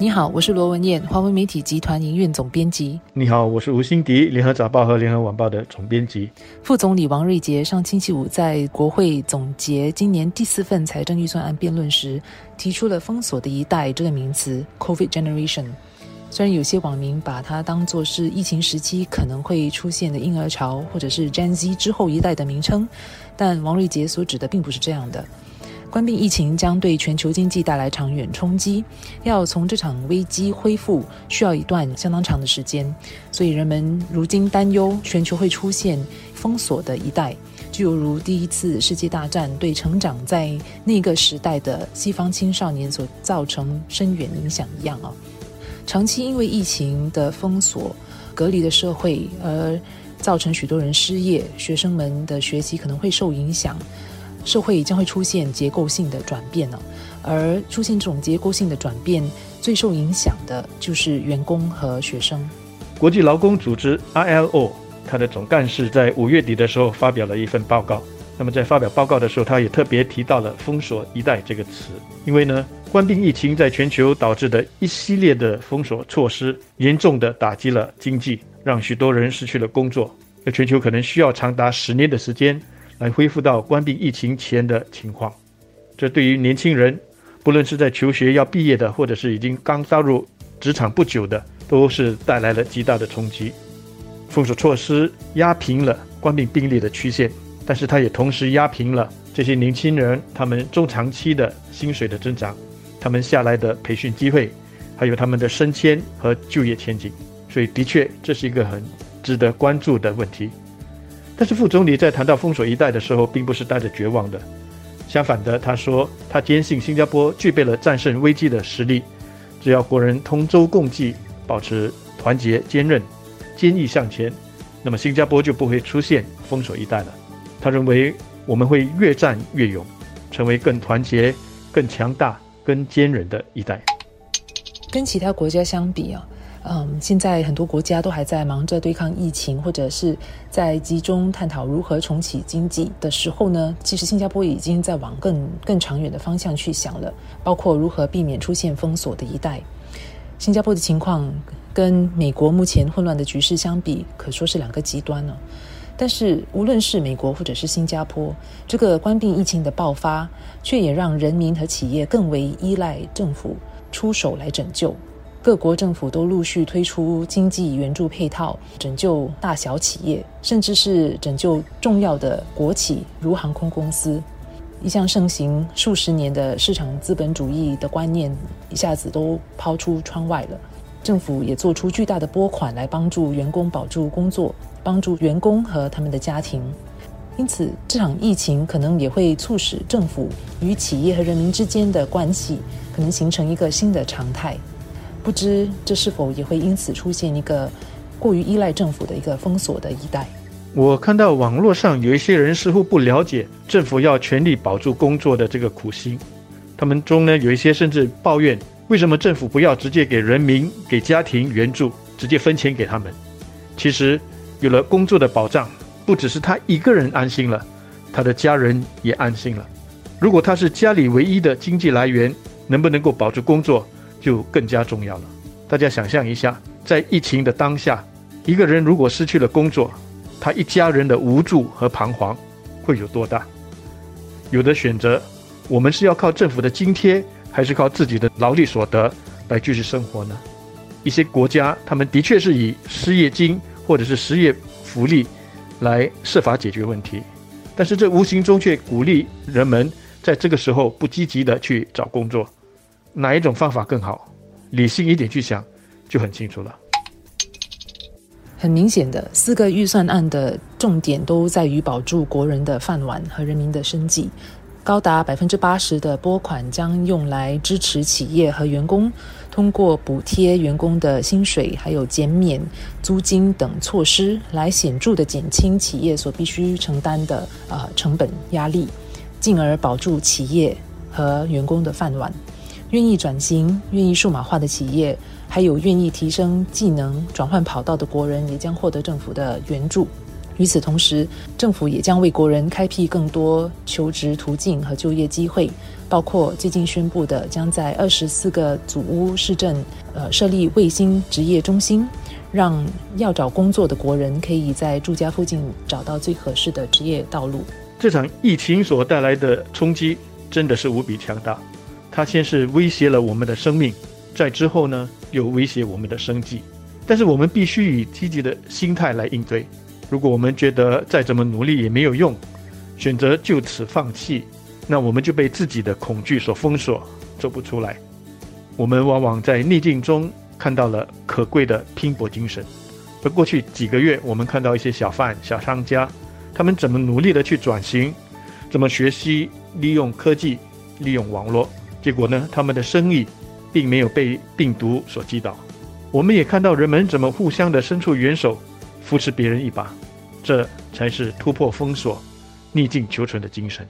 你好，我是罗文燕，华为媒体集团营运总编辑。你好，我是吴欣迪，联合早报和联合晚报的总编辑。副总理王瑞杰上星期五在国会总结今年第四份财政预算案辩论时，提出了“封锁的一代”这个名词 （COVID Generation）。虽然有些网民把它当作是疫情时期可能会出现的婴儿潮，或者是 Gen Z 之后一代的名称，但王瑞杰所指的并不是这样的。关闭疫情将对全球经济带来长远冲击，要从这场危机恢复需要一段相当长的时间，所以人们如今担忧全球会出现封锁的一代，就犹如第一次世界大战对成长在那个时代的西方青少年所造成深远影响一样啊！长期因为疫情的封锁、隔离的社会而造成许多人失业，学生们的学习可能会受影响。社会将会出现结构性的转变了，而出现这种结构性的转变，最受影响的就是员工和学生。国际劳工组织 ILO，它的总干事在五月底的时候发表了一份报告。那么在发表报告的时候，他也特别提到了“封锁一代”这个词，因为呢，关闭疫情在全球导致的一系列的封锁措施，严重的打击了经济，让许多人失去了工作。那全球可能需要长达十年的时间。来恢复到关闭疫情前的情况，这对于年轻人，不论是在求学要毕业的，或者是已经刚踏入职场不久的，都是带来了极大的冲击。封锁措施压平了关闭病例的曲线，但是它也同时压平了这些年轻人他们中长期的薪水的增长，他们下来的培训机会，还有他们的升迁和就业前景。所以，的确这是一个很值得关注的问题。但是副总理在谈到封锁一代的时候，并不是带着绝望的。相反的，他说他坚信新加坡具备了战胜危机的实力。只要国人同舟共济，保持团结坚韧、坚毅向前，那么新加坡就不会出现封锁一代了。他认为我们会越战越勇，成为更团结、更强大、更坚韧的一代。跟其他国家相比啊。嗯，现在很多国家都还在忙着对抗疫情，或者是在集中探讨如何重启经济的时候呢，其实新加坡已经在往更更长远的方向去想了，包括如何避免出现封锁的一代。新加坡的情况跟美国目前混乱的局势相比，可说是两个极端了。但是无论是美国或者是新加坡，这个关闭疫情的爆发，却也让人民和企业更为依赖政府出手来拯救。各国政府都陆续推出经济援助配套，拯救大小企业，甚至是拯救重要的国企，如航空公司。一向盛行数十年的市场资本主义的观念，一下子都抛出窗外了。政府也做出巨大的拨款来帮助员工保住工作，帮助员工和他们的家庭。因此，这场疫情可能也会促使政府与企业和人民之间的关系，可能形成一个新的常态。不知这是否也会因此出现一个过于依赖政府的一个封锁的一代？我看到网络上有一些人似乎不了解政府要全力保住工作的这个苦心，他们中呢有一些甚至抱怨，为什么政府不要直接给人民、给家庭援助，直接分钱给他们？其实有了工作的保障，不只是他一个人安心了，他的家人也安心了。如果他是家里唯一的经济来源，能不能够保住工作？就更加重要了。大家想象一下，在疫情的当下，一个人如果失去了工作，他一家人的无助和彷徨会有多大？有的选择，我们是要靠政府的津贴，还是靠自己的劳力所得来继续生活呢？一些国家，他们的确是以失业金或者是失业福利来设法解决问题，但是这无形中却鼓励人们在这个时候不积极的去找工作。哪一种方法更好？理性一点去想，就很清楚了。很明显的，四个预算案的重点都在于保住国人的饭碗和人民的生计。高达百分之八十的拨款将用来支持企业和员工，通过补贴员工的薪水，还有减免租金等措施，来显著的减轻企业所必须承担的呃成本压力，进而保住企业和员工的饭碗。愿意转型、愿意数码化的企业，还有愿意提升技能、转换跑道的国人，也将获得政府的援助。与此同时，政府也将为国人开辟更多求职途径和就业机会，包括最近宣布的，将在二十四个祖屋市镇，呃，设立卫星职业中心，让要找工作的国人可以在住家附近找到最合适的职业道路。这场疫情所带来的冲击真的是无比强大，它先是威胁了我们的生命，在之后呢，又威胁我们的生计。但是我们必须以积极的心态来应对。如果我们觉得再怎么努力也没有用，选择就此放弃，那我们就被自己的恐惧所封锁，走不出来。我们往往在逆境中看到了可贵的拼搏精神。而过去几个月，我们看到一些小贩、小商家，他们怎么努力的去转型，怎么学习利用科技、利用网络，结果呢，他们的生意并没有被病毒所击倒。我们也看到人们怎么互相的伸出援手。扶持别人一把，这才是突破封锁、逆境求存的精神。